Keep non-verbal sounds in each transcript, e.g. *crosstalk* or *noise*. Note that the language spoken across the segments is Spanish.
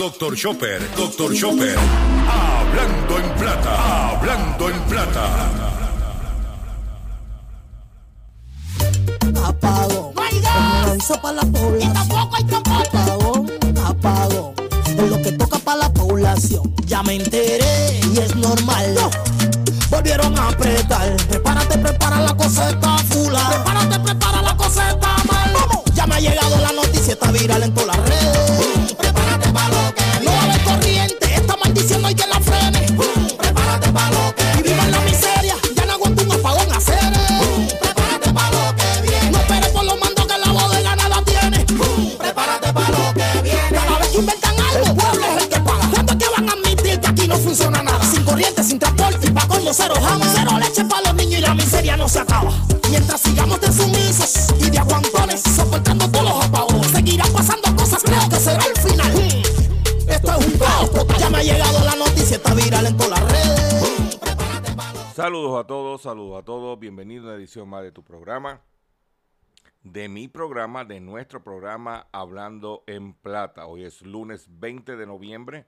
Doctor Chopper, Doctor Chopper. Hablando en plata, hablando en plata. apagón. No hay gas. No hizo para la población. Y tampoco hay. Apagón, apagón. Es lo que toca para la población. Ya me enteré y es normal. Volvieron a apretar. Prepárate, prepara la cosa está fula. Prepárate, prepara la cosa está mal. Ya me ha llegado la noticia, está viral en todas Saludos a todos, saludos a todos. Bienvenido a una edición más de tu programa. De mi programa, de nuestro programa Hablando en Plata. Hoy es lunes 20 de noviembre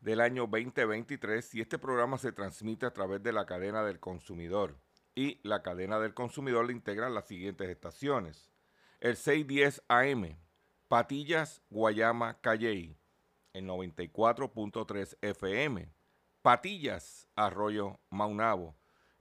del año 2023 y este programa se transmite a través de la cadena del consumidor. Y la cadena del consumidor le integran las siguientes estaciones. El 610 AM, Patillas, Guayama, Calley. El 94.3 FM, Patillas, Arroyo, Maunabo.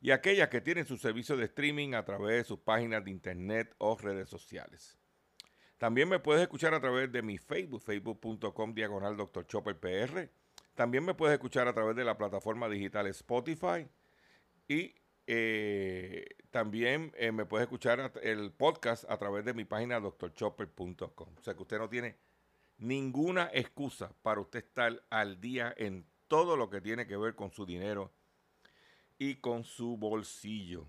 y aquellas que tienen su servicio de streaming a través de sus páginas de internet o redes sociales. También me puedes escuchar a través de mi Facebook, facebook.com diagonal Dr. Chopper PR. También me puedes escuchar a través de la plataforma digital Spotify. Y eh, también eh, me puedes escuchar el podcast a través de mi página drchopper.com. O sea que usted no tiene ninguna excusa para usted estar al día en todo lo que tiene que ver con su dinero y con su bolsillo.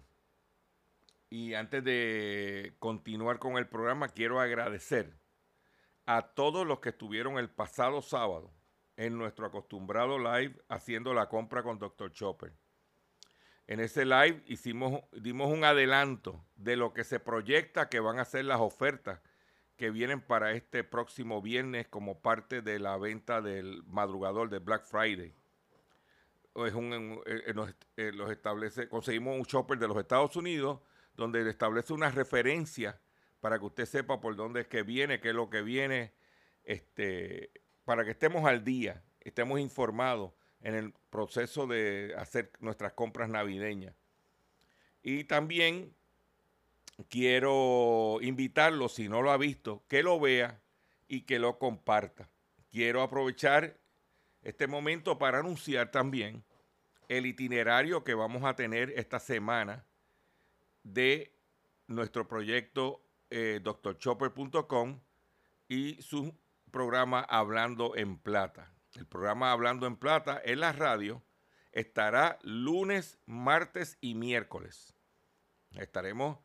Y antes de continuar con el programa, quiero agradecer a todos los que estuvieron el pasado sábado en nuestro acostumbrado live haciendo la compra con Dr. Chopper. En ese live hicimos, dimos un adelanto de lo que se proyecta que van a ser las ofertas que vienen para este próximo viernes como parte de la venta del madrugador de Black Friday. Es un, eh, los establece, conseguimos un shopper de los Estados Unidos donde establece una referencia para que usted sepa por dónde es que viene, qué es lo que viene, este, para que estemos al día, estemos informados en el proceso de hacer nuestras compras navideñas. Y también quiero invitarlo, si no lo ha visto, que lo vea y que lo comparta. Quiero aprovechar este momento para anunciar también el itinerario que vamos a tener esta semana de nuestro proyecto eh, y su programa Hablando en Plata. El programa Hablando en Plata en la radio estará lunes, martes y miércoles. Estaremos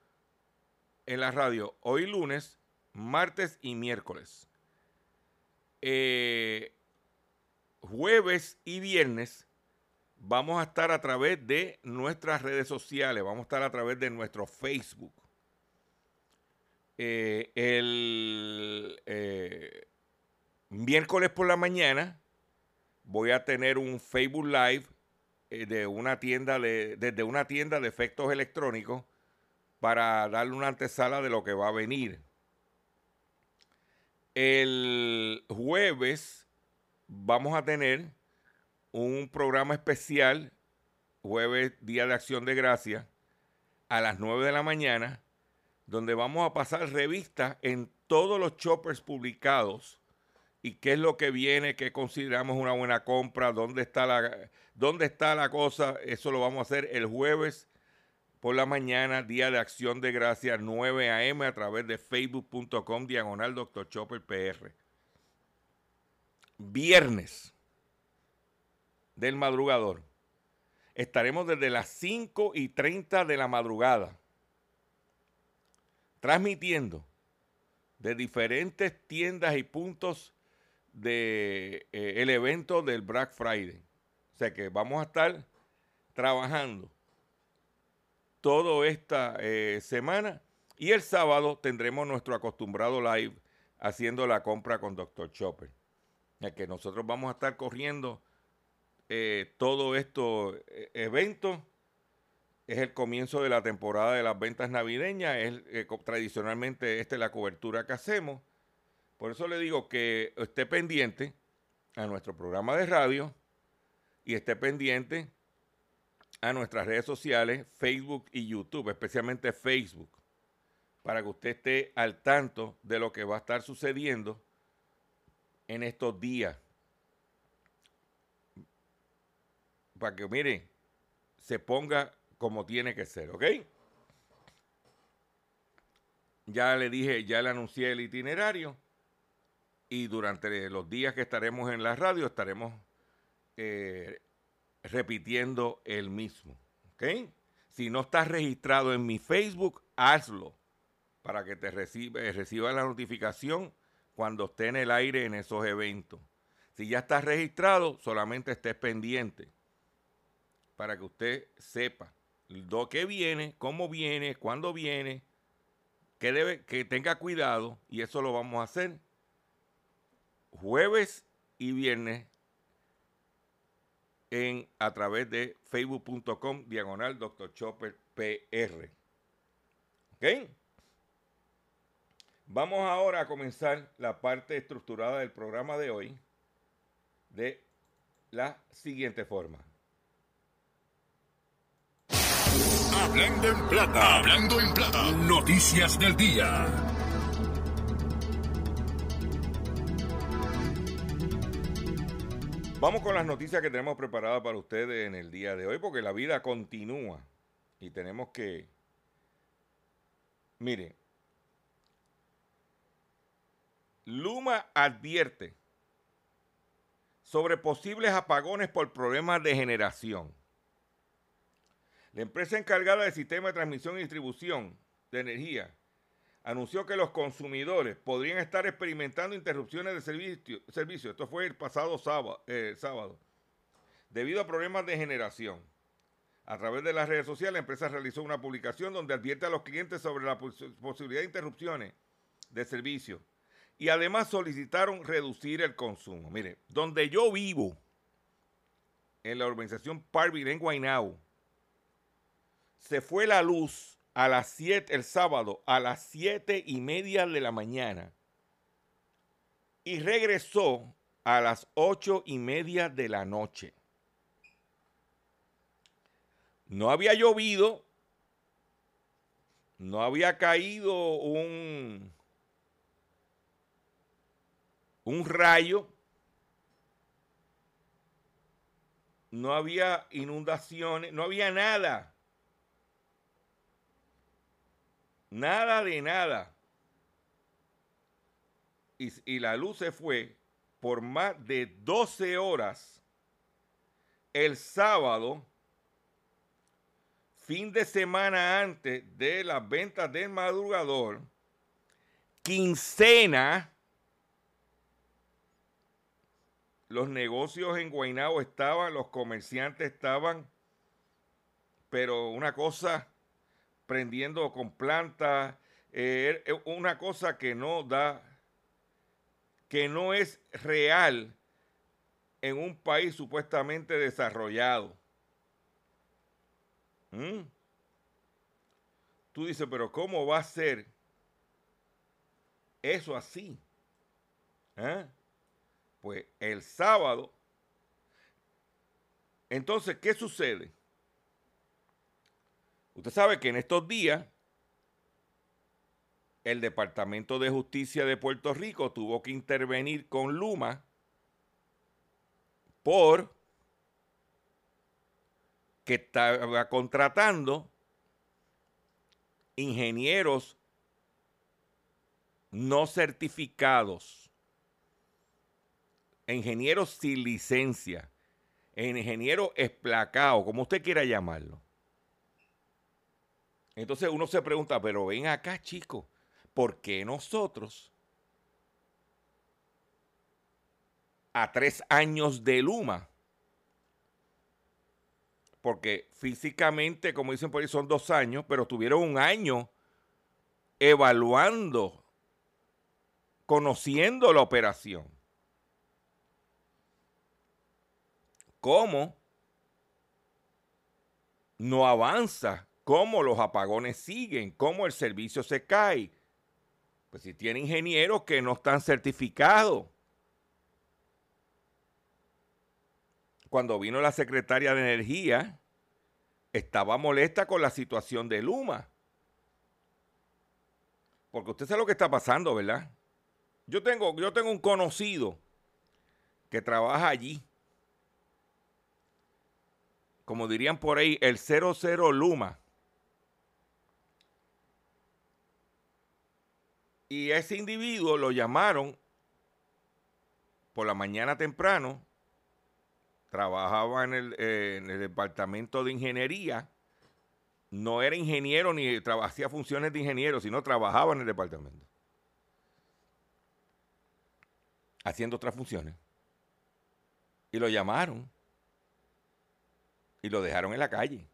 en la radio hoy lunes, martes y miércoles. Eh, jueves y viernes vamos a estar a través de nuestras redes sociales, vamos a estar a través de nuestro Facebook. Eh, el eh, miércoles por la mañana voy a tener un Facebook Live eh, de una tienda de, desde una tienda de efectos electrónicos para darle una antesala de lo que va a venir. El jueves vamos a tener un programa especial jueves, Día de Acción de Gracia, a las 9 de la mañana, donde vamos a pasar revistas en todos los choppers publicados y qué es lo que viene, qué consideramos una buena compra, dónde está la, dónde está la cosa. Eso lo vamos a hacer el jueves por la mañana, Día de Acción de Gracia, 9 a.m. a través de facebook.com diagonal Dr. Chopper PR. Viernes del madrugador. Estaremos desde las 5 y 30 de la madrugada transmitiendo de diferentes tiendas y puntos de, eh, evento del Black Friday. O sea que vamos a estar trabajando toda esta eh, semana y el sábado tendremos nuestro acostumbrado live haciendo la compra con Dr. Chopper. Ya que nosotros vamos a estar corriendo eh, todos estos eventos. Es el comienzo de la temporada de las ventas navideñas. Es, tradicionalmente esta es la cobertura que hacemos. Por eso le digo que esté pendiente a nuestro programa de radio y esté pendiente a nuestras redes sociales, Facebook y YouTube, especialmente Facebook, para que usted esté al tanto de lo que va a estar sucediendo en estos días. Para que, mire, se ponga como tiene que ser, ¿ok? Ya le dije, ya le anuncié el itinerario y durante los días que estaremos en la radio estaremos eh, repitiendo el mismo. ¿Ok? Si no estás registrado en mi Facebook, hazlo para que te reciba, reciba la notificación cuando esté en el aire en esos eventos. Si ya estás registrado, solamente estés pendiente para que usted sepa lo que viene, cómo viene, cuándo viene, que, debe, que tenga cuidado y eso lo vamos a hacer jueves y viernes en, a través de facebook.com diagonal Dr. Chopper PR. ¿Ok? Vamos ahora a comenzar la parte estructurada del programa de hoy de la siguiente forma. Hablando en plata, hablando en plata, noticias del día. Vamos con las noticias que tenemos preparadas para ustedes en el día de hoy, porque la vida continúa y tenemos que... Mire, Luma advierte sobre posibles apagones por problemas de generación. La empresa encargada del sistema de transmisión y distribución de energía anunció que los consumidores podrían estar experimentando interrupciones de servicio. servicio. Esto fue el pasado eh, sábado, debido a problemas de generación. A través de las redes sociales, la empresa realizó una publicación donde advierte a los clientes sobre la posibilidad de interrupciones de servicio. Y además solicitaron reducir el consumo. Mire, donde yo vivo, en la organización Parville en se fue la luz a las 7, el sábado, a las 7 y media de la mañana. Y regresó a las ocho y media de la noche. No había llovido, no había caído un, un rayo, no había inundaciones, no había nada. Nada de nada. Y, la luz se fue por más de 12 horas el sábado, fin de semana antes de las ventas del madrugador, quincena, los negocios en Guaynabo estaban, los comerciantes estaban, pero una cosa prendiendo con plantas, eh, una cosa que no da, que no es real en un país supuestamente desarrollado. ¿Mm? Tú dices, pero ¿cómo va a ser eso así? ¿Eh? Pues el sábado, entonces, ¿qué sucede? Usted sabe que en estos días el Departamento de Justicia de Puerto Rico tuvo que intervenir con Luma por que estaba contratando ingenieros no certificados, ingenieros sin licencia, ingeniero esplacado, como usted quiera llamarlo. Entonces uno se pregunta, pero ven acá, chicos, ¿por qué nosotros, a tres años de Luma, porque físicamente, como dicen por ahí, son dos años, pero tuvieron un año evaluando, conociendo la operación. ¿Cómo no avanza? ¿Cómo los apagones siguen? ¿Cómo el servicio se cae? Pues si tiene ingenieros que no están certificados. cuando vino la secretaria de Energía, estaba molesta con la situación de Luma. Porque usted sabe lo que está pasando, ¿verdad? Yo tengo, yo tengo un conocido que trabaja allí. Como dirían por ahí, el 00 Luma. Y ese individuo lo llamaron por la mañana temprano trabajaba en el, eh, departamento de ingeniería, no era ingeniero ni hacía funciones de ingeniero, sino trabajaba en el departamento. Haciendo otras funciones. Y lo llamaron. Y lo dejaron en la calle.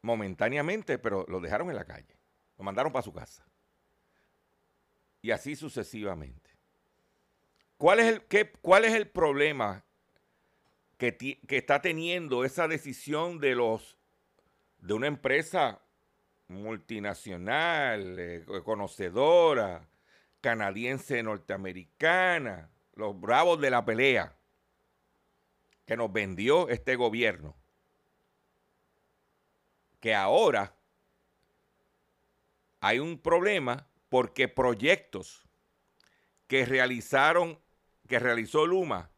Momentáneamente, pero lo dejaron en la calle. Lo mandaron para su casa. Y así sucesivamente. ¿Cuál es el, qué, cuál es el problema que, que, está teniendo esa decisión de los de una empresa multinacional, eh, conocedora, canadiense, norteamericana, los bravos de la pelea que nos vendió este gobierno? Que ahora hay un problema porque proyectos que realizaron que realizó Luma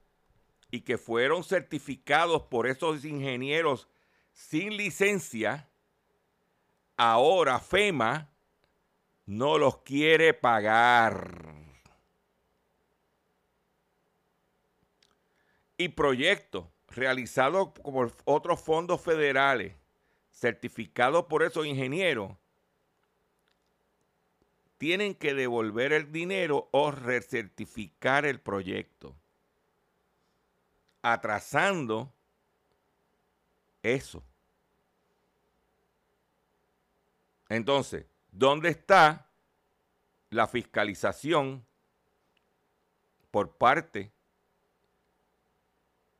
y que fueron certificados por esos ingenieros sin licencia, ahora FEMA no los quiere pagar. Y proyectos realizados por otros fondos federales, certificados por esos ingenieros, tienen que devolver el dinero o recertificar el proyecto, atrasando eso. Entonces, ¿dónde está la fiscalización por parte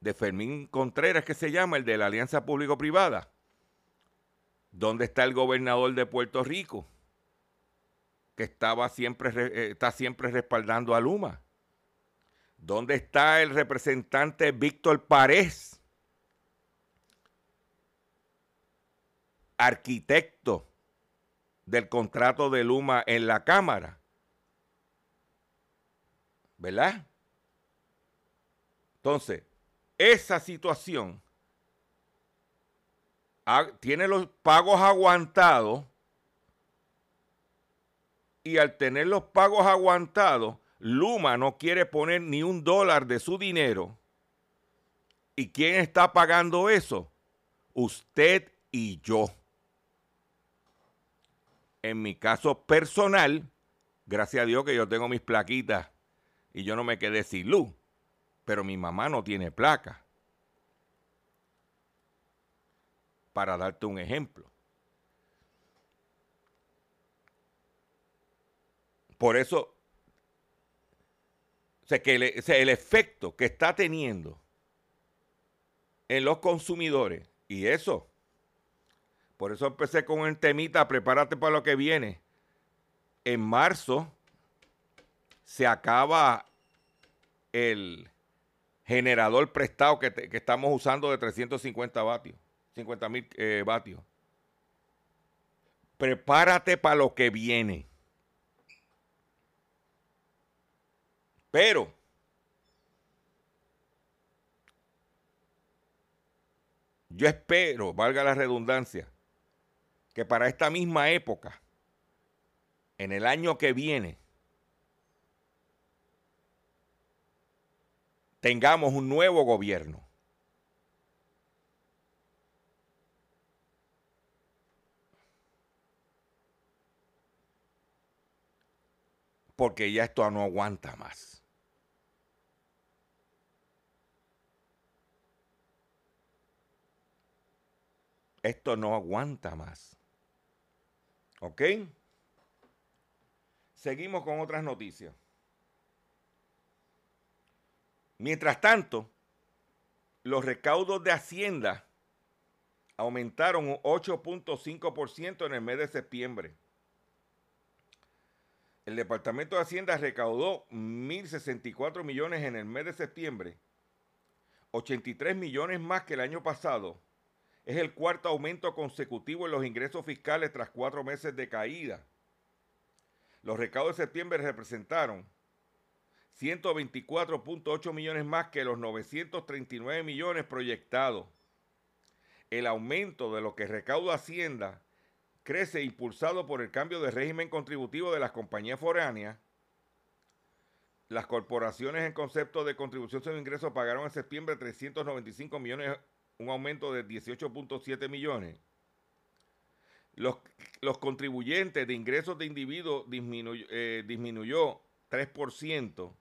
de Fermín Contreras, que se llama el de la Alianza Público-Privada? ¿Dónde está el gobernador de Puerto Rico? que estaba siempre, eh, está siempre respaldando a Luma? ¿Dónde está el representante Víctor Párez? Arquitecto del contrato de Luma en la Cámara. ¿Verdad? Entonces, esa situación tiene los pagos aguantados y al tener los pagos aguantados, Luma no quiere poner ni un dólar de su dinero. ¿Y quién está pagando eso? Usted y yo. En mi caso personal, gracias a Dios que yo tengo mis plaquitas y yo no me quedé sin luz, pero mi mamá no tiene placa. Para darte un ejemplo. Por eso, que el, efecto que está teniendo en los consumidores, y eso, por eso empecé con el temita, prepárate para lo que viene. En marzo se acaba el generador prestado que, que estamos usando de 350 vatios. 50 mil eh, vatios. Prepárate para lo que viene. Pero yo espero, valga la redundancia, que para esta misma época, en el año que viene, tengamos un nuevo gobierno. Porque ya esto no aguanta más. Esto no aguanta más. ¿Ok? Seguimos con otras noticias. Mientras tanto, los recaudos de Hacienda aumentaron un 8.5% en el mes de septiembre. El Departamento de Hacienda recaudó 1.064 millones en el mes de septiembre, 83 millones más que el año pasado. Es el cuarto aumento consecutivo en los ingresos fiscales tras cuatro meses de caída. Los recaudos de septiembre representaron 124.8 millones más que los 939 millones proyectados. El aumento de lo que recauda Hacienda crece impulsado por el cambio de régimen contributivo de las compañías foráneas. Las corporaciones en concepto de contribución sobre ingresos pagaron en septiembre 395 millones, un aumento de 18.7 millones. Los, los, contribuyentes de ingresos de individuos disminuyó, eh, disminuyó 3%.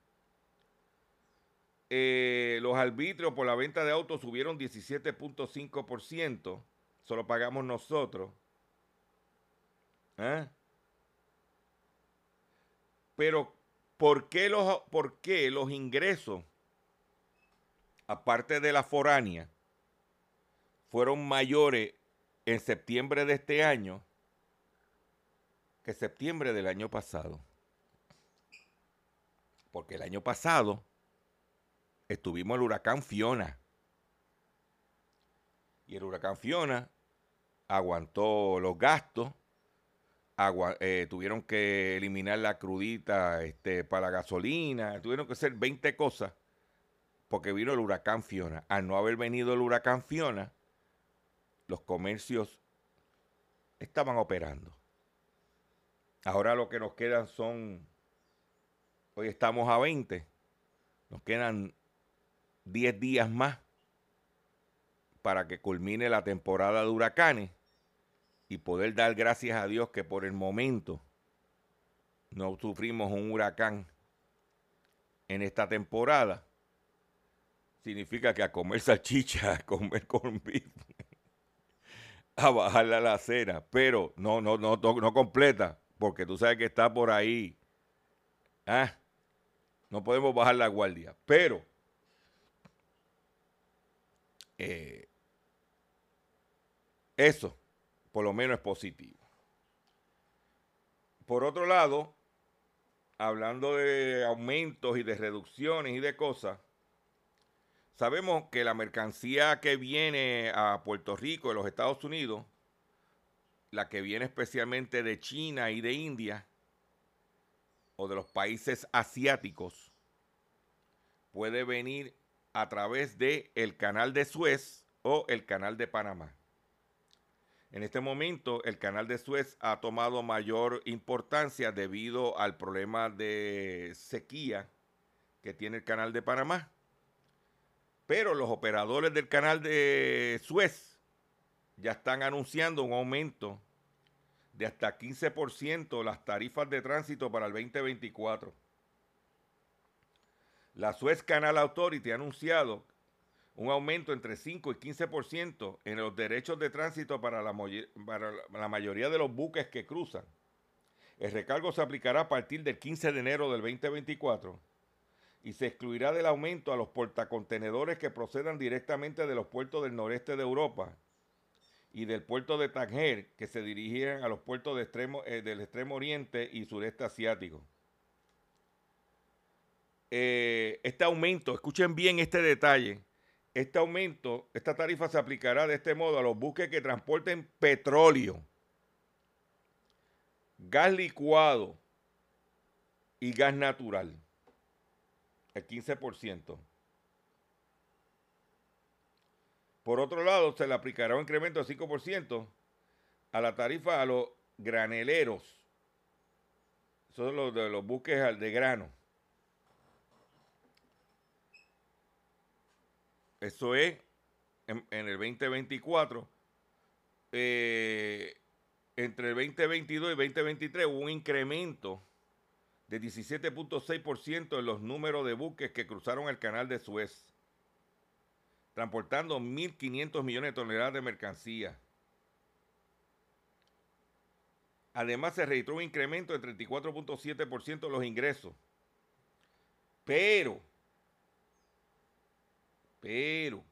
Eh, los arbitrios por la venta de autos subieron 17.5%. Solo pagamos nosotros. ¿Eh? Pero, ¿por qué, los, ¿por qué los ingresos, aparte de la foránea, fueron mayores en septiembre de este año que septiembre del año pasado? Porque el año pasado estuvimos el huracán Fiona. Y el huracán Fiona aguantó los gastos, eh, tuvieron que eliminar la crudita este, para la gasolina, tuvieron que hacer 20 cosas porque vino el huracán Fiona. Al no haber venido el huracán Fiona, los comercios estaban operando. Ahora lo que nos quedan son, hoy estamos a 20, nos quedan 10 días más para que culmine la temporada de huracanes y poder dar gracias a Dios que por el momento no sufrimos un huracán en esta temporada. Significa que a comer salchicha, a comer con a bajarle a la acera, pero no, no, no, no completa, porque tú sabes que está por ahí. ¿Ah? No podemos bajar la guardia, pero eh, eso, por lo menos, es positivo. Por otro lado, hablando de aumentos y de reducciones y de cosas, sabemos que la mercancía que viene a Puerto Rico, de los Estados Unidos, la que viene especialmente de China y de India, o de los países asiáticos, puede venir a través del el canal de Suez o el canal de Panamá. En este momento el canal de Suez ha tomado mayor importancia debido al problema de sequía que tiene el canal de Panamá. Pero los operadores del canal de Suez ya están anunciando un aumento de hasta 15% las tarifas de tránsito para el 2024. La Suez Canal Authority ha anunciado un aumento entre 5 y 15% en los derechos de tránsito para la, mayoría de los buques que cruzan. El recargo se aplicará a partir del 15 de enero del 2024 y se excluirá del aumento a los portacontenedores que procedan directamente de los puertos del noreste de Europa y del puerto de Tanger que se dirigirán a los puertos eh, del extremo oriente y sureste asiático. Eh, este aumento, escuchen bien este detalle, Este aumento, esta tarifa se aplicará de este modo a los buques que transporten petróleo, gas licuado y gas natural. El 15%. Por otro lado, se le aplicará un incremento de 5% a la tarifa a los graneleros. Son los de los buques de grano. Eso es en, el 2024. Eh, entre el 2022 y 2023 hubo un incremento de 17.6% en los números de buques que cruzaron el canal de Suez, transportando 1.500 millones de toneladas de mercancía. Además, se registró un incremento de 34.7% en los ingresos. Pero pero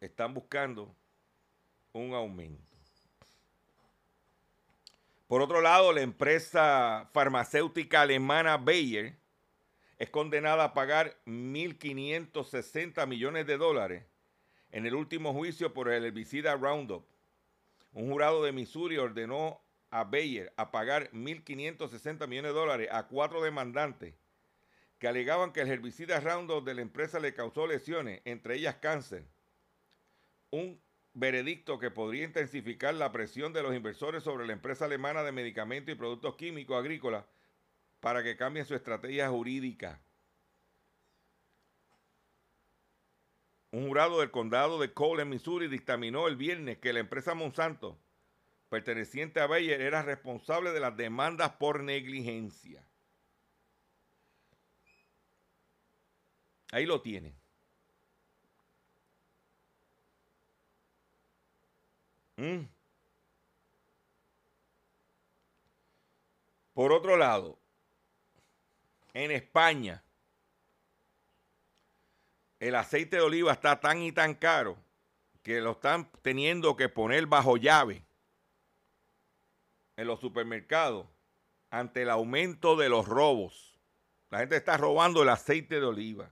están buscando un aumento. Por otro lado, la empresa farmacéutica alemana Bayer es condenada a pagar 1.560 millones de dólares en el último juicio por el herbicida Roundup. Un jurado de Missouri ordenó a Bayer a pagar 1.560 millones de dólares a cuatro demandantes que alegaban que el herbicida Roundup de la empresa le causó lesiones, entre ellas cáncer. Un veredicto que podría intensificar la presión de los inversores sobre la empresa alemana de medicamentos y productos químicos agrícolas para que cambien su estrategia jurídica. Un jurado del condado de Cole en Missouri dictaminó el viernes que la empresa Monsanto, perteneciente a Bayer, era responsable de las demandas por negligencia. Ahí lo tiene. Mm. Por otro lado, en España, el aceite de oliva está tan y tan caro que lo están teniendo que poner bajo llave en los supermercados ante el aumento de los robos. La gente está robando el aceite de oliva.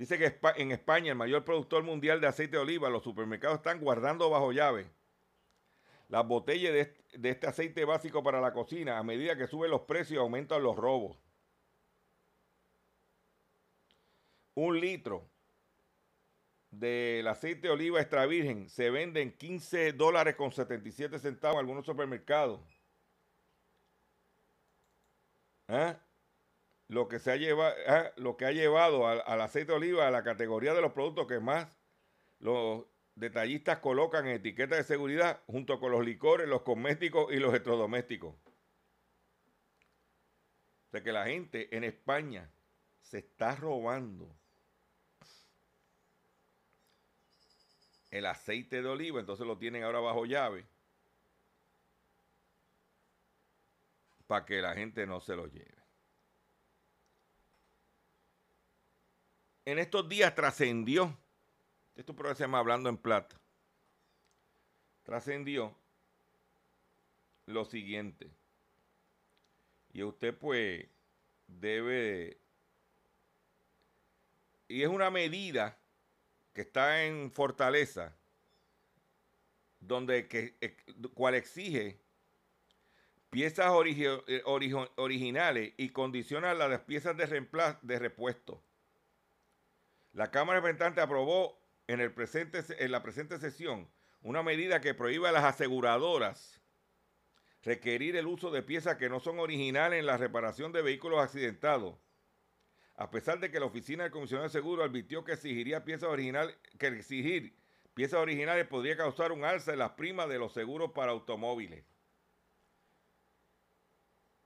Dice que en España, el mayor productor mundial de aceite de oliva, los supermercados están guardando bajo llave las botellas de este, aceite básico para la cocina. A medida que suben los precios, aumentan los robos. Un litro del aceite de oliva extra virgen se vende en 15 dólares con 77 centavos en algunos supermercados. ¿Eh? Lo que, se ha llevado, ah, lo que ha llevado al, aceite de oliva a la categoría de los productos que más los detallistas colocan en etiquetas de seguridad junto con los licores, los cosméticos y los electrodomésticos. O sea que la gente en España se está robando el aceite de oliva, entonces lo tienen ahora bajo llave para que la gente no se lo lleve. En estos días trascendió, esto por se llama Hablando en Plata, trascendió lo siguiente. Y usted pues debe, y es una medida que está en Fortaleza, donde que, eh, cual exige piezas eh, originales y condiciona las piezas de, reemplazo, de repuesto la Cámara de Representantes aprobó en, la presente sesión una medida que prohíbe a las aseguradoras requerir el uso de piezas que no son originales en la reparación de vehículos accidentados, a pesar de que la Oficina del Comisionado de Seguro advirtió que exigiría piezas originales, que exigir piezas originales podría causar un alza en las primas de los seguros para automóviles.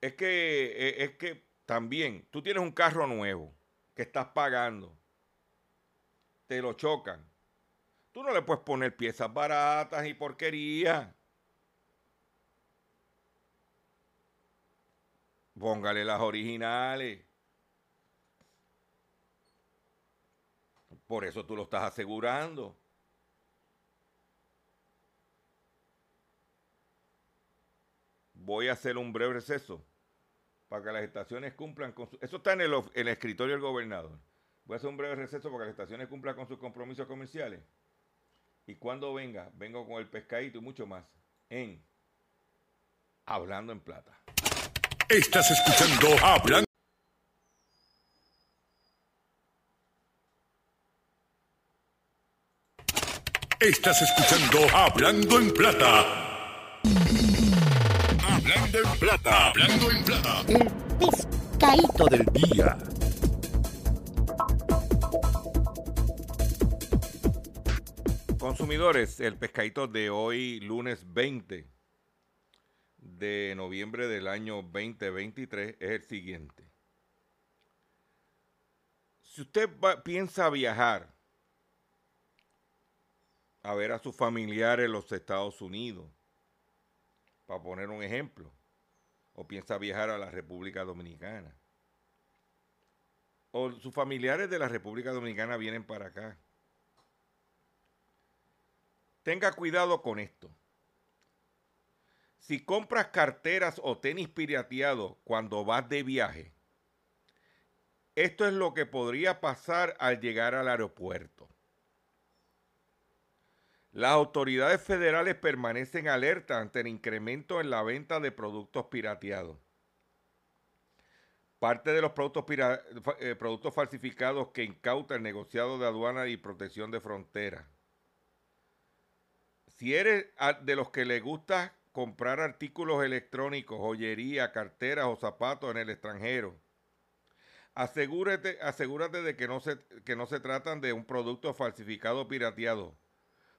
Es que, eh, es que también tú tienes un carro nuevo que estás pagando te lo chocan. Tú no le puedes poner piezas baratas y porquería. Póngale las originales. Por eso tú lo estás asegurando. Voy a hacer un breve receso para que las estaciones cumplan con su... Eso está en el, el escritorio del gobernador. Voy a hacer un breve receso para que las estaciones cumplan con sus compromisos comerciales. Y cuando venga, vengo con el pescadito y mucho más en Hablando en Plata. Estás escuchando Hablando. Estás escuchando Hablando en Plata. Hablando en Plata. Hablando en Plata. El pescadito del día. Consumidores, el pescadito de hoy, lunes 20 de noviembre del año 2023, es el siguiente. Si usted piensa viajar a ver a sus familiares en los Estados Unidos, para poner un ejemplo, o piensa viajar a la República Dominicana, o sus familiares de la República Dominicana vienen para acá, tenga cuidado con esto. Si compras carteras o tenis pirateados cuando vas de viaje, esto es lo que podría pasar al llegar al aeropuerto. Las autoridades federales permanecen alerta ante el incremento en la venta de productos pirateados. Parte de los productos, eh, productos falsificados que incauta el negociado de aduana y protección de fronteras. Si eres de los que le gusta comprar artículos electrónicos, joyería, carteras o zapatos en el extranjero, asegúrate, asegúrate de que no, se, que no se tratan de un producto falsificado o pirateado,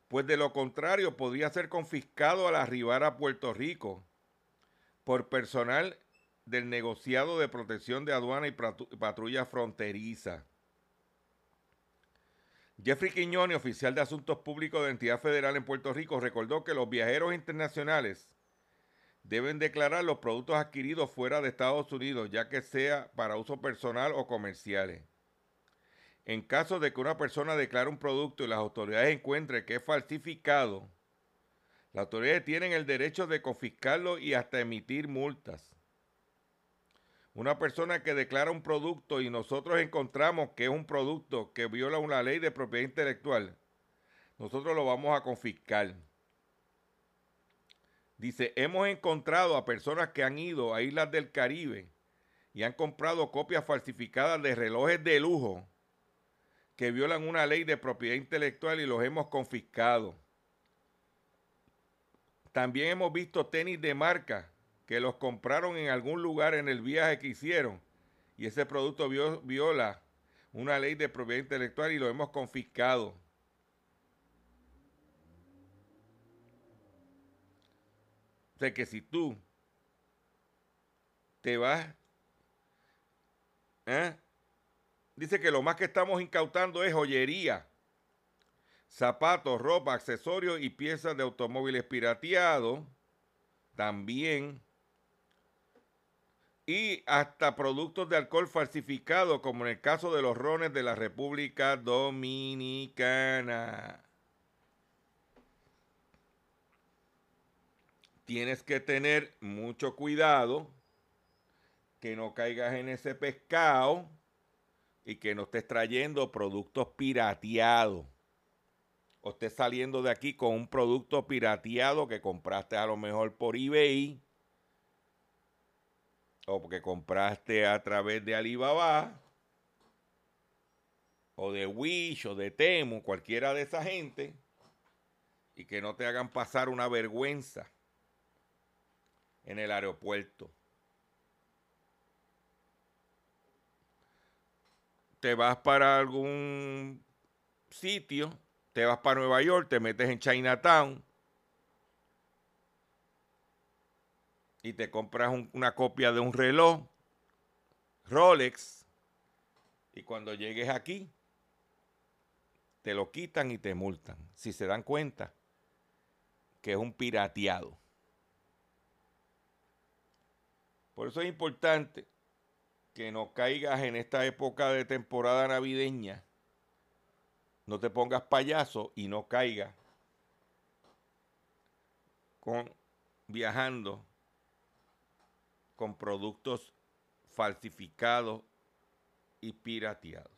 pues de lo contrario podría ser confiscado al arribar a Puerto Rico por personal del negociado de protección de aduana y patrulla fronteriza. Jeffrey Quiñones, oficial de Asuntos Públicos de entidad federal en Puerto Rico, recordó que los viajeros internacionales deben declarar los productos adquiridos fuera de Estados Unidos, ya que sea para uso personal o comerciales. En caso de que una persona declare un producto y las autoridades encuentren que es falsificado, las autoridades tienen el derecho de confiscarlo y hasta emitir multas. Una persona que declara un producto y nosotros encontramos que es un producto que viola una ley de propiedad intelectual, nosotros lo vamos a confiscar. Dice, hemos encontrado a personas que han ido a islas del Caribe y han comprado copias falsificadas de relojes de lujo que violan una ley de propiedad intelectual y los hemos confiscado. También hemos visto tenis de marca que los compraron en algún lugar en el viaje que hicieron y ese producto vio- viola una ley de propiedad intelectual y lo hemos confiscado. O sea que si tú te vas, ¿eh? dice que lo más que estamos incautando es joyería, zapatos, ropa, accesorios y piezas de automóviles pirateados, también, y hasta productos de alcohol falsificados, como en el caso de los rones de la República Dominicana. Tienes que tener mucho cuidado que no caigas en ese pescado y que no estés trayendo productos pirateados. O estés saliendo de aquí con un producto pirateado que compraste a lo mejor por eBay. O porque compraste a través de Alibaba. O de Wish o de Temu, cualquiera de esa gente. Y que no te hagan pasar una vergüenza en el aeropuerto. Te vas para algún sitio, te vas para Nueva York, te metes en Chinatown y te compras un- una copia de un reloj Rolex y cuando llegues aquí te lo quitan y te multan. Si se dan cuenta que es un pirateado. Por eso es importante que no caigas en esta época de temporada navideña. No te pongas payaso y no caigas con viajando con productos falsificados y pirateados.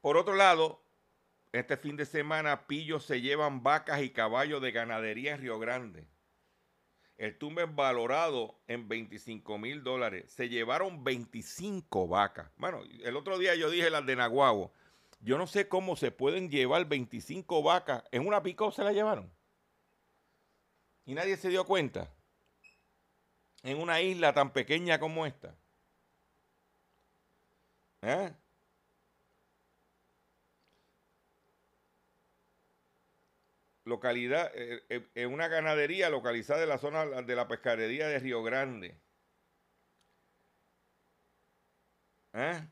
Por otro lado, este fin de semana pillos se llevan vacas y caballos de ganadería en Río Grande. El tumbe valorado en 25 mil dólares. Se llevaron 25 vacas. Bueno, el otro día yo dije las de Naguabo. Yo no sé cómo se pueden llevar 25 vacas. En una pico se la llevaron. Y nadie se dio cuenta. En una isla tan pequeña como esta. ¿Eh? localidad, eh, eh, en una ganadería localizada en la zona de la pescadería de Río Grande. ¿Eh?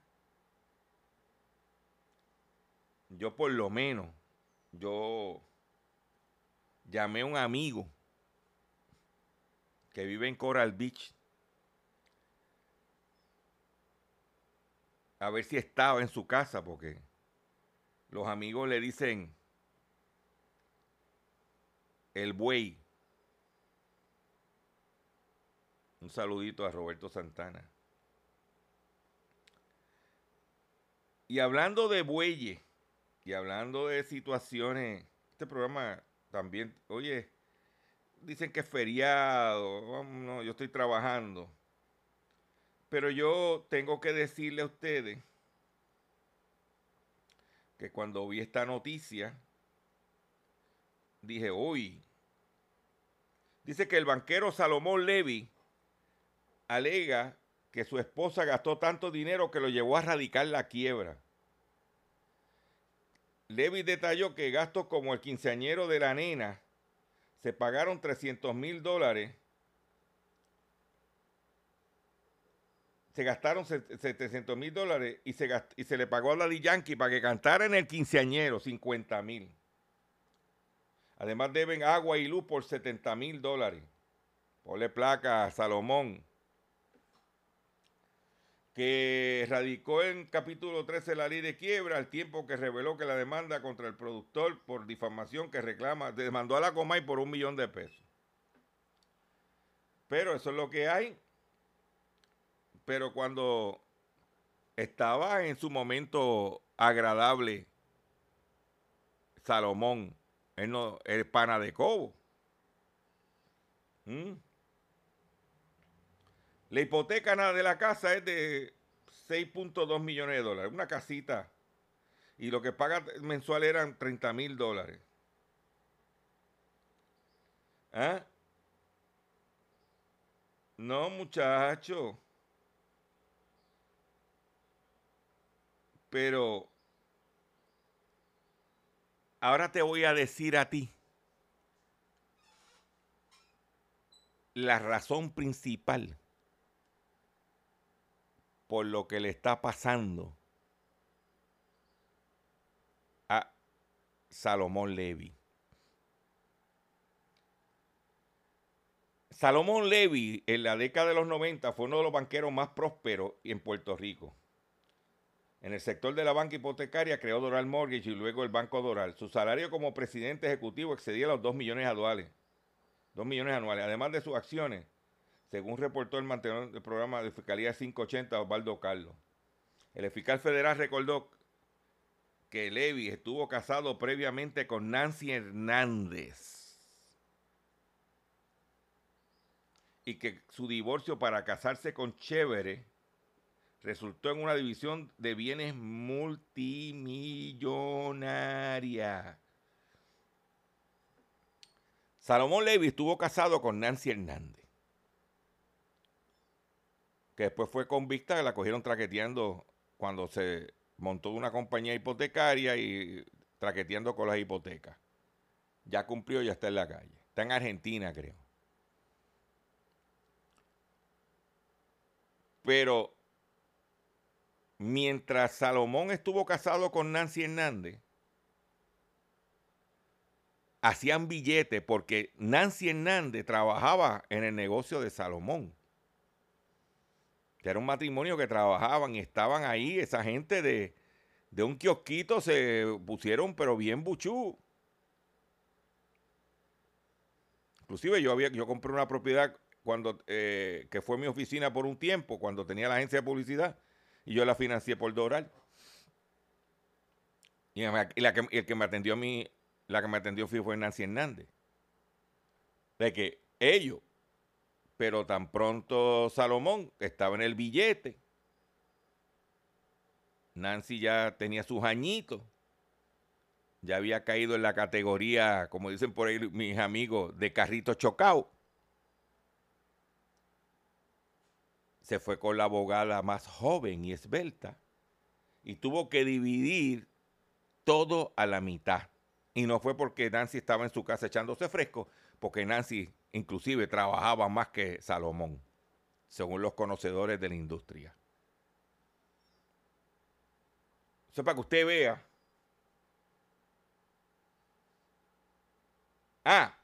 Yo por lo menos, yo llamé a un amigo que vive en Coral Beach a ver si estaba en su casa porque los amigos le dicen el buey. Un saludito a Roberto Santana. Y hablando de bueyes y hablando de situaciones, este programa también, oye, dicen que es feriado, no, yo estoy trabajando. Pero yo tengo que decirle a ustedes que cuando vi esta noticia, dije, uy, dice que el banquero Salomón Levy alega que su esposa gastó tanto dinero que lo llevó a radicar la quiebra. Levy detalló que gastos como el quinceañero de la nena se pagaron 300 mil dólares. Se gastaron 700 mil dólares y se, y se le pagó a Daddy Yankee para que cantara en el quinceañero 50 mil. Además deben agua y luz por 70 mil dólares. Ponle placa a Salomón, que radicó en capítulo 13 la ley de quiebra al tiempo que reveló que la demanda contra el productor por difamación que reclama, demandó a la Comay por un millón de pesos. Pero eso es lo que hay. Pero cuando estaba en su momento agradable Salomón, él no, es pana de Cobo. ¿Mm? La hipoteca de la casa es de 6.2 millones de dólares. Una casita. Y lo que paga mensual eran 30 mil dólares. ¿Ah? No, muchacho. Pero Ahora te voy a decir a ti la razón principal por lo que le está pasando a Salomón Levy. Salomón Levy en la década de los 90 fue uno de los banqueros más prósperos en Puerto Rico. En el sector de la banca hipotecaria creó Doral Mortgage y luego el Banco Doral. Su salario como presidente ejecutivo excedía los 2 millones anuales. 2 millones anuales. Además de sus acciones, según reportó el mantenedor del programa de Fiscalía 580, Osvaldo Carlos. El fiscal federal recordó que Levy estuvo casado previamente con Nancy Hernández y que su divorcio para casarse con Chévere resultó en una división de bienes multimillonaria. Salomón Levy estuvo casado con Nancy Hernández, que después fue convicta, la cogieron traqueteando cuando se montó una compañía hipotecaria y traqueteando con las hipotecas. Ya cumplió, ya está en la calle. Está en Argentina, creo. Pero mientras Salomón estuvo casado con Nancy Hernández, hacían billetes porque Nancy Hernández trabajaba en el negocio de Salomón. Era un matrimonio que trabajaban y estaban ahí, esa gente de, de un kiosquito se pusieron pero bien buchú. Inclusive yo, había, yo compré una propiedad cuando, eh, que fue mi oficina por un tiempo, cuando tenía la agencia de publicidad, y yo la financié por Doral. Y, la que, el que me atendió a mí, la que me atendió fue Nancy Hernández. De que ellos, pero tan pronto Salomón estaba en el billete, Nancy ya tenía sus añitos, ya había caído en la categoría, como dicen por ahí mis amigos, de carrito chocado. Se fue con la abogada más joven y esbelta y tuvo que dividir todo a la mitad. Y no fue porque Nancy estaba en su casa echándose fresco, porque Nancy inclusive trabajaba más que Salomón, según los conocedores de la industria. Eso para que usted vea. Ah,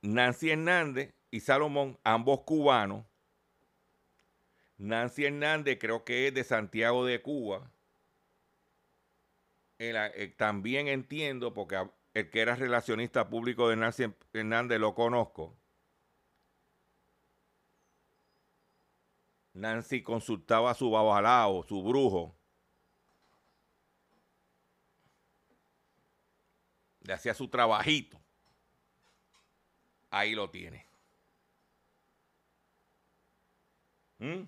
Nancy Hernández y Salomón, ambos cubanos. Nancy Hernández creo que es de Santiago de Cuba. Eh, también entiendo, porque el que era relacionista público de Nancy Hernández lo conozco. Nancy consultaba a su babalao, su brujo. Le hacía su trabajito. Ahí lo tiene. ¿Mm?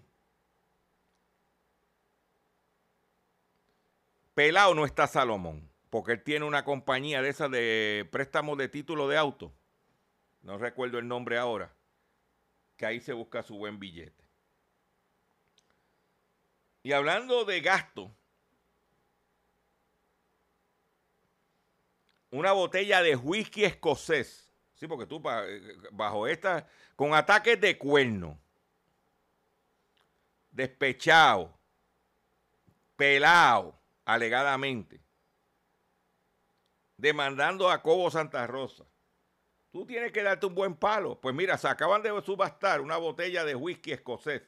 Pelado no está Salomón, porque él tiene una compañía de esas de préstamos de título de auto. No recuerdo el nombre ahora. Que ahí se busca su buen billete. Y hablando de gasto, una botella de whisky escocés. Sí, porque tú bajo esta, con ataques de cuerno, despechado, pelado, alegadamente, demandando a Cobo Santa Rosa. Tú tienes que darte un buen palo. Pues mira, se acaban de subastar una botella de whisky escocés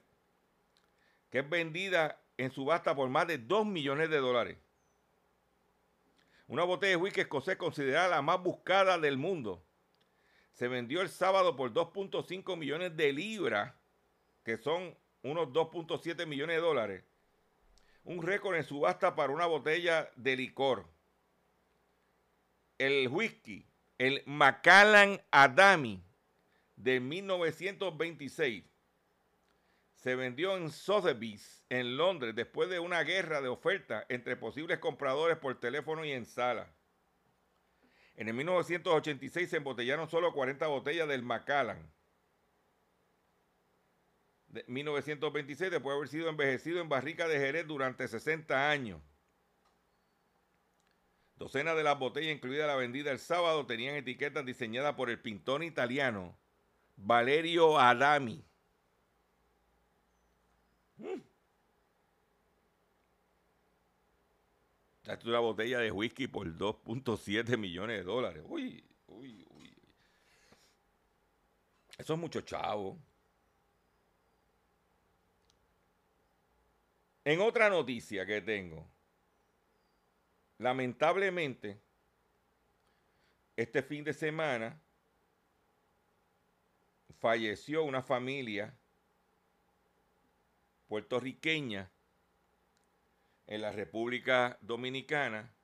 que es vendida en subasta por más de 2 millones de dólares. Una botella de whisky escocés considerada la más buscada del mundo. Se vendió el sábado por 2.5 millones de libras, que son unos 2.7 millones de dólares un récord en subasta para una botella de licor. El whisky, el Macallan Adami de 1926, se vendió en Sotheby's, en Londres, después de una guerra de ofertas entre posibles compradores por teléfono y en sala. En el 1986 se embotellaron solo 40 botellas del Macallan de 1926 después de haber sido envejecido en barrica de Jerez durante 60 años. Docenas de las botellas, incluida la vendida el sábado, tenían etiquetas diseñadas por el pintor italiano Valerio Adami. Mm. una botella de whisky por 2.7 millones de dólares. Uy, uy, uy. Eso es mucho chavo. En otra noticia que tengo, lamentablemente, este fin de semana falleció una familia puertorriqueña en la República Dominicana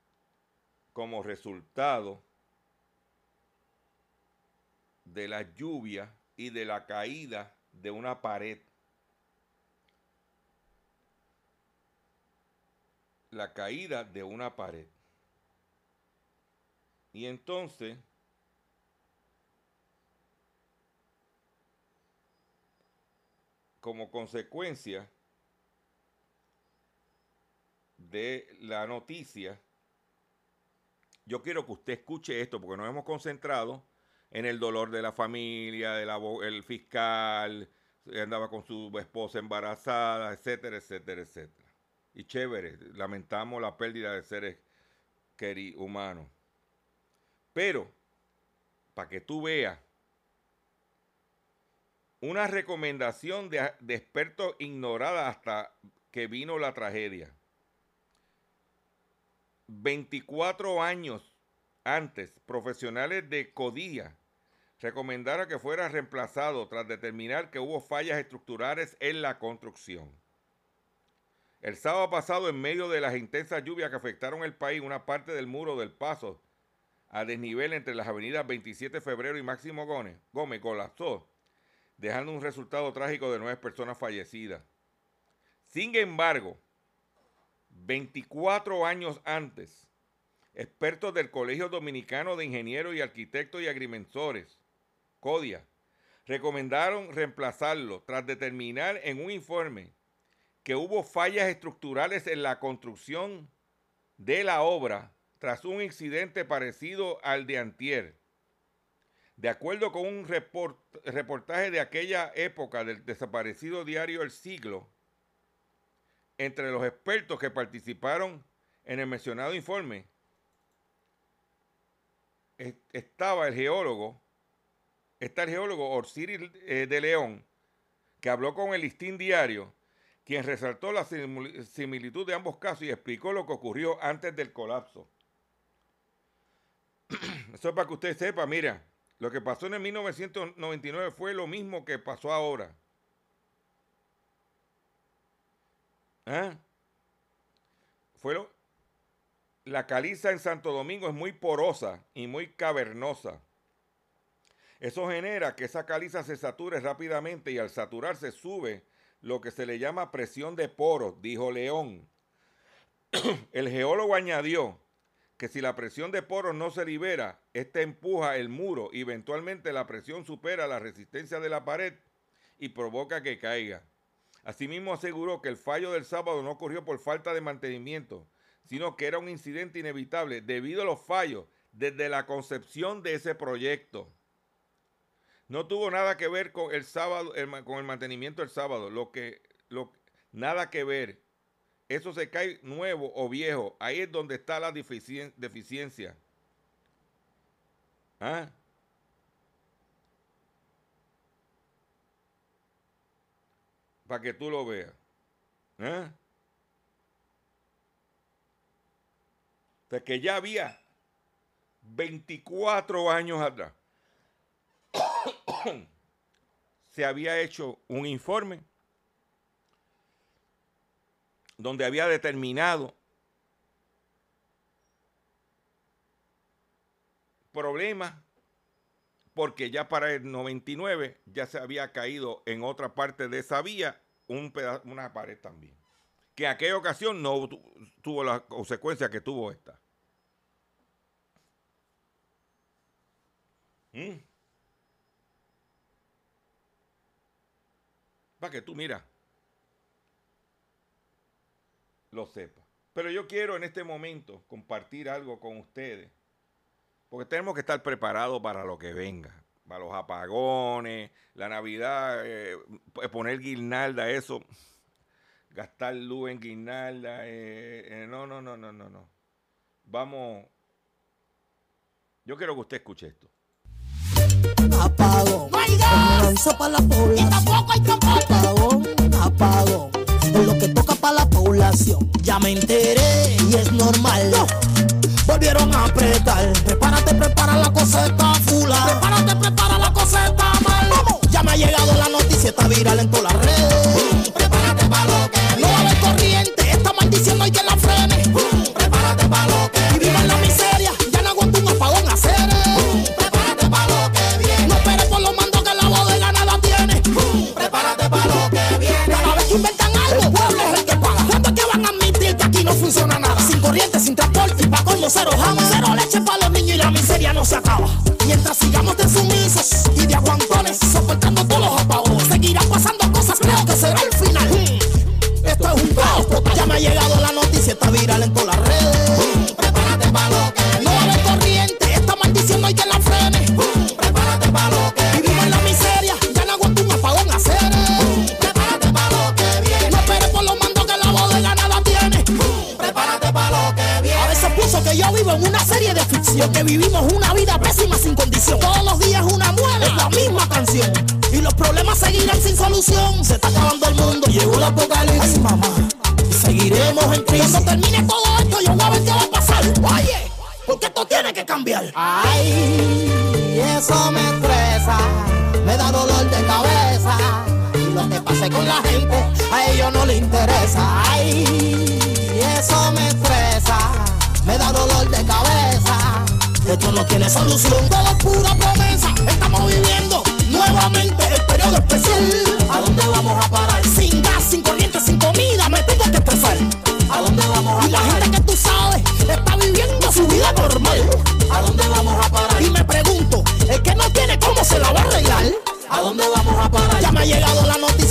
como resultado de la lluvia y de la caída de una pared la caída de una pared. Y entonces, como consecuencia de la noticia, yo quiero que usted escuche esto porque nos hemos concentrado en el dolor de la familia, del fiscal, andaba con su esposa embarazada, etcétera, etcétera, etcétera y chévere. Lamentamos la pérdida de seres humanos. Pero, para que tú veas, una recomendación de, de expertos ignorada hasta que vino la tragedia. 24 años antes, profesionales de Codía recomendara que fuera reemplazado tras determinar que hubo fallas estructurales en la construcción. El sábado pasado, en medio de las intensas lluvias que afectaron el país, una parte del muro del paso a desnivel entre las avenidas 27 de febrero y Máximo Gómez, Gómez colapsó, dejando un resultado trágico de nueve personas fallecidas. Sin embargo, 24 años antes, expertos del Colegio Dominicano de Ingenieros y Arquitectos y Agrimensores, CODIA, recomendaron reemplazarlo tras determinar en un informe que hubo fallas estructurales en la construcción de la obra tras un incidente parecido al de Antier. De acuerdo con un reportaje de aquella época del desaparecido diario El Siglo, entre los expertos que participaron en el mencionado informe estaba el geólogo, está el geólogo Orsiris eh, de León, que habló con el listín diario, quien resaltó la similitud de ambos casos y explicó lo que ocurrió antes del colapso. *clears throat* Eso es para que usted sepa, mira, lo que pasó en el 1999 fue lo mismo que pasó ahora. ¿Ah? Fue la caliza en Santo Domingo es muy porosa y muy cavernosa. Eso genera que esa caliza se sature rápidamente y al saturarse sube lo que se le llama presión de poros, dijo León. *clears throat* El geólogo añadió que si la presión de poros no se libera, este empuja el muro y eventualmente la presión supera la resistencia de la pared y provoca que caiga. Asimismo aseguró que el fallo del sábado no ocurrió por falta de mantenimiento, sino que era un incidente inevitable debido a los fallos desde la concepción de ese proyecto. No tuvo nada que ver con el sábado, con el mantenimiento del sábado, lo que, lo, nada que ver. Eso se cae nuevo o viejo. Ahí es donde está la deficiencia. ¿Ah? Para que tú lo veas. ¿Eh? Que ya había 24 años atrás *coughs* se había hecho un informe donde había determinado problemas porque ya para el 99 ya se había caído en otra parte de esa vía un una pared también. Que en aquella ocasión no tuvo la consecuencia que tuvo esta. ¿Mm? Para que tú, mira, lo sepas. Pero yo quiero en este momento compartir algo con ustedes porque tenemos que estar preparados para lo que venga. Para los apagones, la Navidad, eh, poner guirnalda, eso. *laughs* Gastar luz en guirnalda. Eh, eh, no, no, no, no, no, no. Vamos. Yo quiero que usted escuche esto. Apagón. No para la población. Apagón, apagón. Es lo que toca para la población. Ya me enteré y es normal volvieron a apretar. Prepárate, prepara la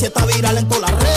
está viral en todas las redes.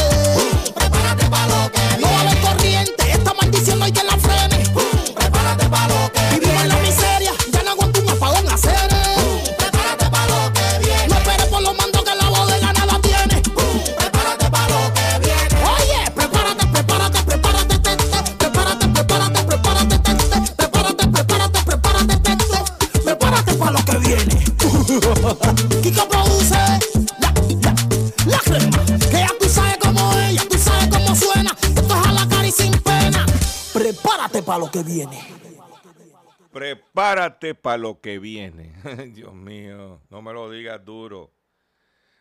Prepárate para lo que viene. *laughs* Dios mío, no me lo digas duro.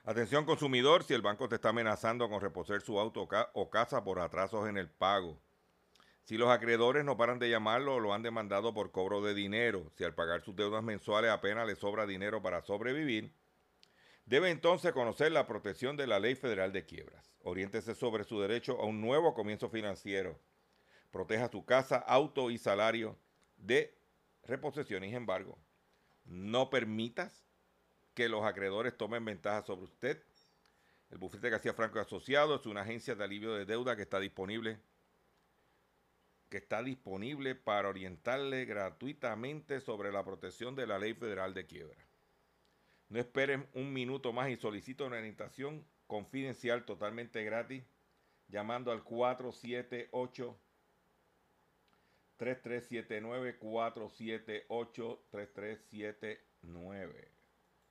Atención consumidor, si el banco te está amenazando con reposer su auto o ca- o casa por atrasos en el pago. Si los acreedores no paran de llamarlo o lo han demandado por cobro de dinero, si al pagar sus deudas mensuales apenas le sobra dinero para sobrevivir, debe entonces conocer la protección de la Ley Federal de Quiebras. Oriéntese sobre su derecho a un nuevo comienzo financiero. Proteja su casa, auto y salario de reposición y embargo. No permitas que los acreedores tomen ventaja sobre usted. El bufete García Franco y Asociado es una agencia de alivio de deuda que está disponible que está disponible para orientarle gratuitamente sobre la protección de la Ley Federal de Quiebra. No esperen un minuto más y solicito una orientación confidencial totalmente gratis llamando al 478 3379 478 3379.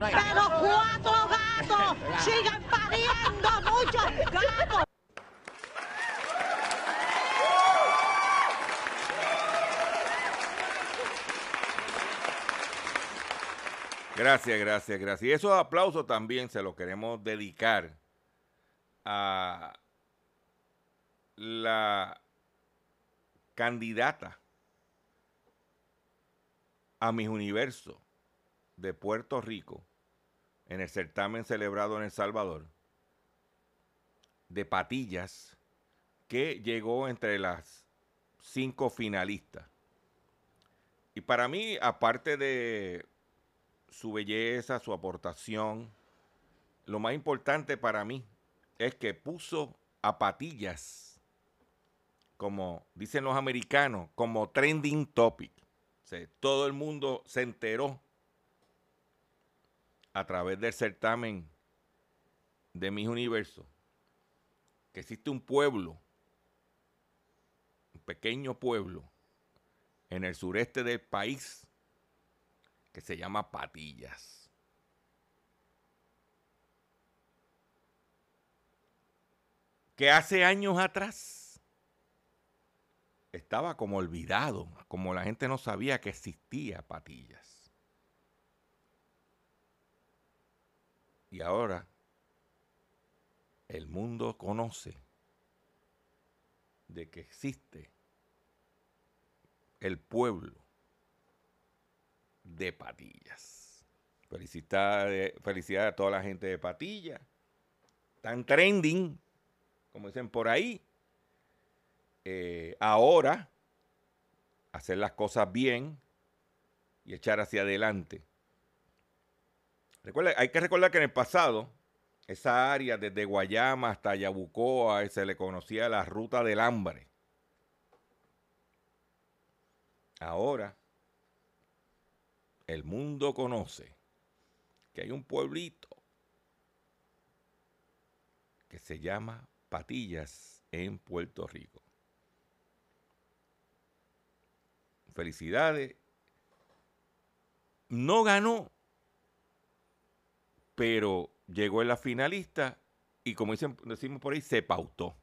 Pero cuatro gatos sigan pariendo muchos gatos. Gracias, gracias, gracias. Y esos aplausos también se los queremos dedicar a la candidata a mis universo de Puerto Rico en el certamen celebrado en El Salvador de patillas que llegó entre las cinco finalistas. Y para mí, aparte de su belleza, su aportación, lo más importante para mí es que puso a patillas, como dicen los americanos, como trending topic. O todo el mundo se enteró a través del certamen de mis universos que existe un pueblo, un pequeño pueblo en el sureste del país que se llama Patillas. Que hace años atrás estaba como olvidado, como la gente no sabía que existía Patillas. Y ahora el mundo conoce de que existe el pueblo de Patillas. Felicidades, a toda la gente de Patillas. Están trending, como dicen por ahí. Eh, ahora, hacer las cosas bien y echar hacia adelante. Hay que recordar que en el pasado, esa área desde Guayama hasta Yabucoa se le conocía la ruta del hambre. Ahora, el mundo conoce que hay un pueblito que se llama Patillas en Puerto Rico. Felicidades. No ganó, pero llegó en la finalista y como decimos por ahí, se pautó.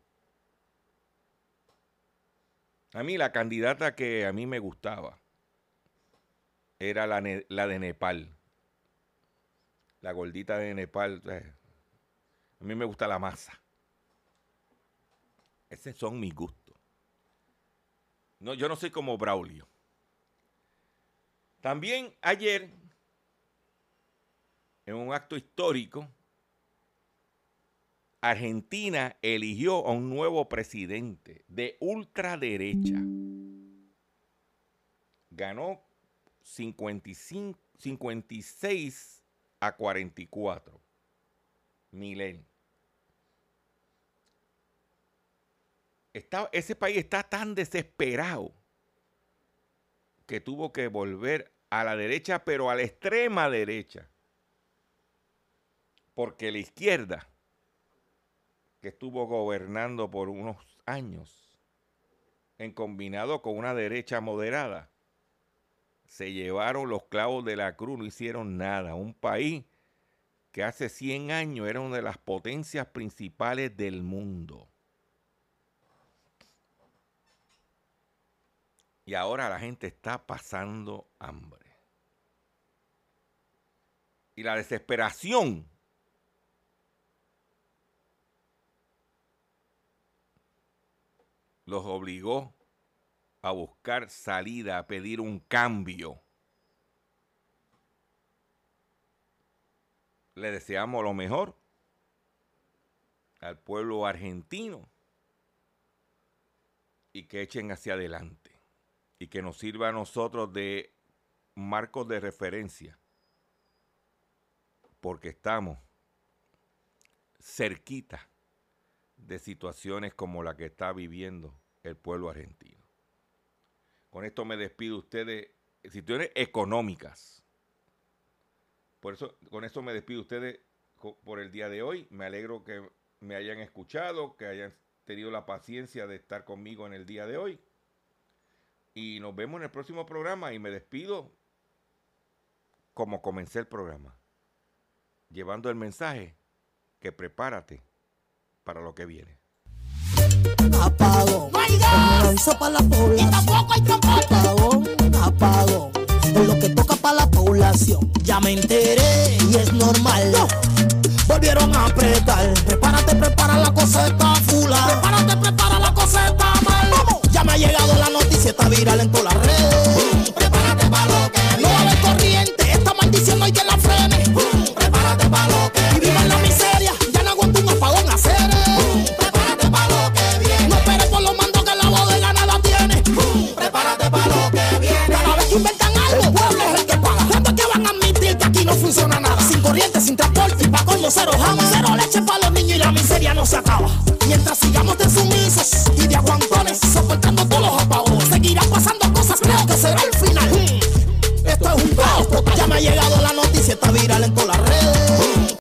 A mí la candidata que a mí me gustaba era la, la de Nepal. La gordita de Nepal. Eh, a mí me gusta la masa. Esos son mis gustos. No, yo no soy como Braulio. También ayer, en un acto histórico, Argentina eligió a un nuevo presidente de ultraderecha. Ganó 55, 56 a 44. Milen. ese país está tan desesperado que tuvo que volver a la derecha, pero a la extrema derecha. Porque la izquierda, que estuvo gobernando por unos años, en combinado con una derecha moderada, se llevaron los clavos de la cruz, no hicieron nada. Un país que hace 100 años era una de las potencias principales del mundo. Y ahora la gente está pasando hambre. Y la desesperación los obligó a buscar salida, a pedir un cambio. Le deseamos lo mejor al pueblo argentino y que echen hacia adelante y que nos sirva a nosotros de marcos de referencia porque estamos cerquita de situaciones como la que está viviendo el pueblo argentino. Con esto me despido ustedes, situaciones económicas. Por eso, con eso me despido ustedes por el día de hoy. Me alegro que me hayan escuchado, que hayan tenido la paciencia de estar conmigo en el día de hoy. Y nos vemos en el próximo programa y me despido como comencé el programa, llevando el mensaje que prepárate para lo que viene apagón. No para la población. Apagón, apagón. Es lo que toca para la población. Ya me enteré y es normal. Volvieron a apretar. Prepárate, prepara la cosa está fula. Prepárate, prepara la cosa está mal. Ya me ha llegado la noticia, está viral en todas las redes. sin corriente, sin transporte y pa' coño cero jama. Cero leche para los niños y la miseria no se acaba. Mientras sigamos de sumisos y de aguantones, soportando todos los apagones. Seguirán pasando cosas, creo que será el final. Esto es un caos total. Ya me ha llegado la noticia, está viral en toda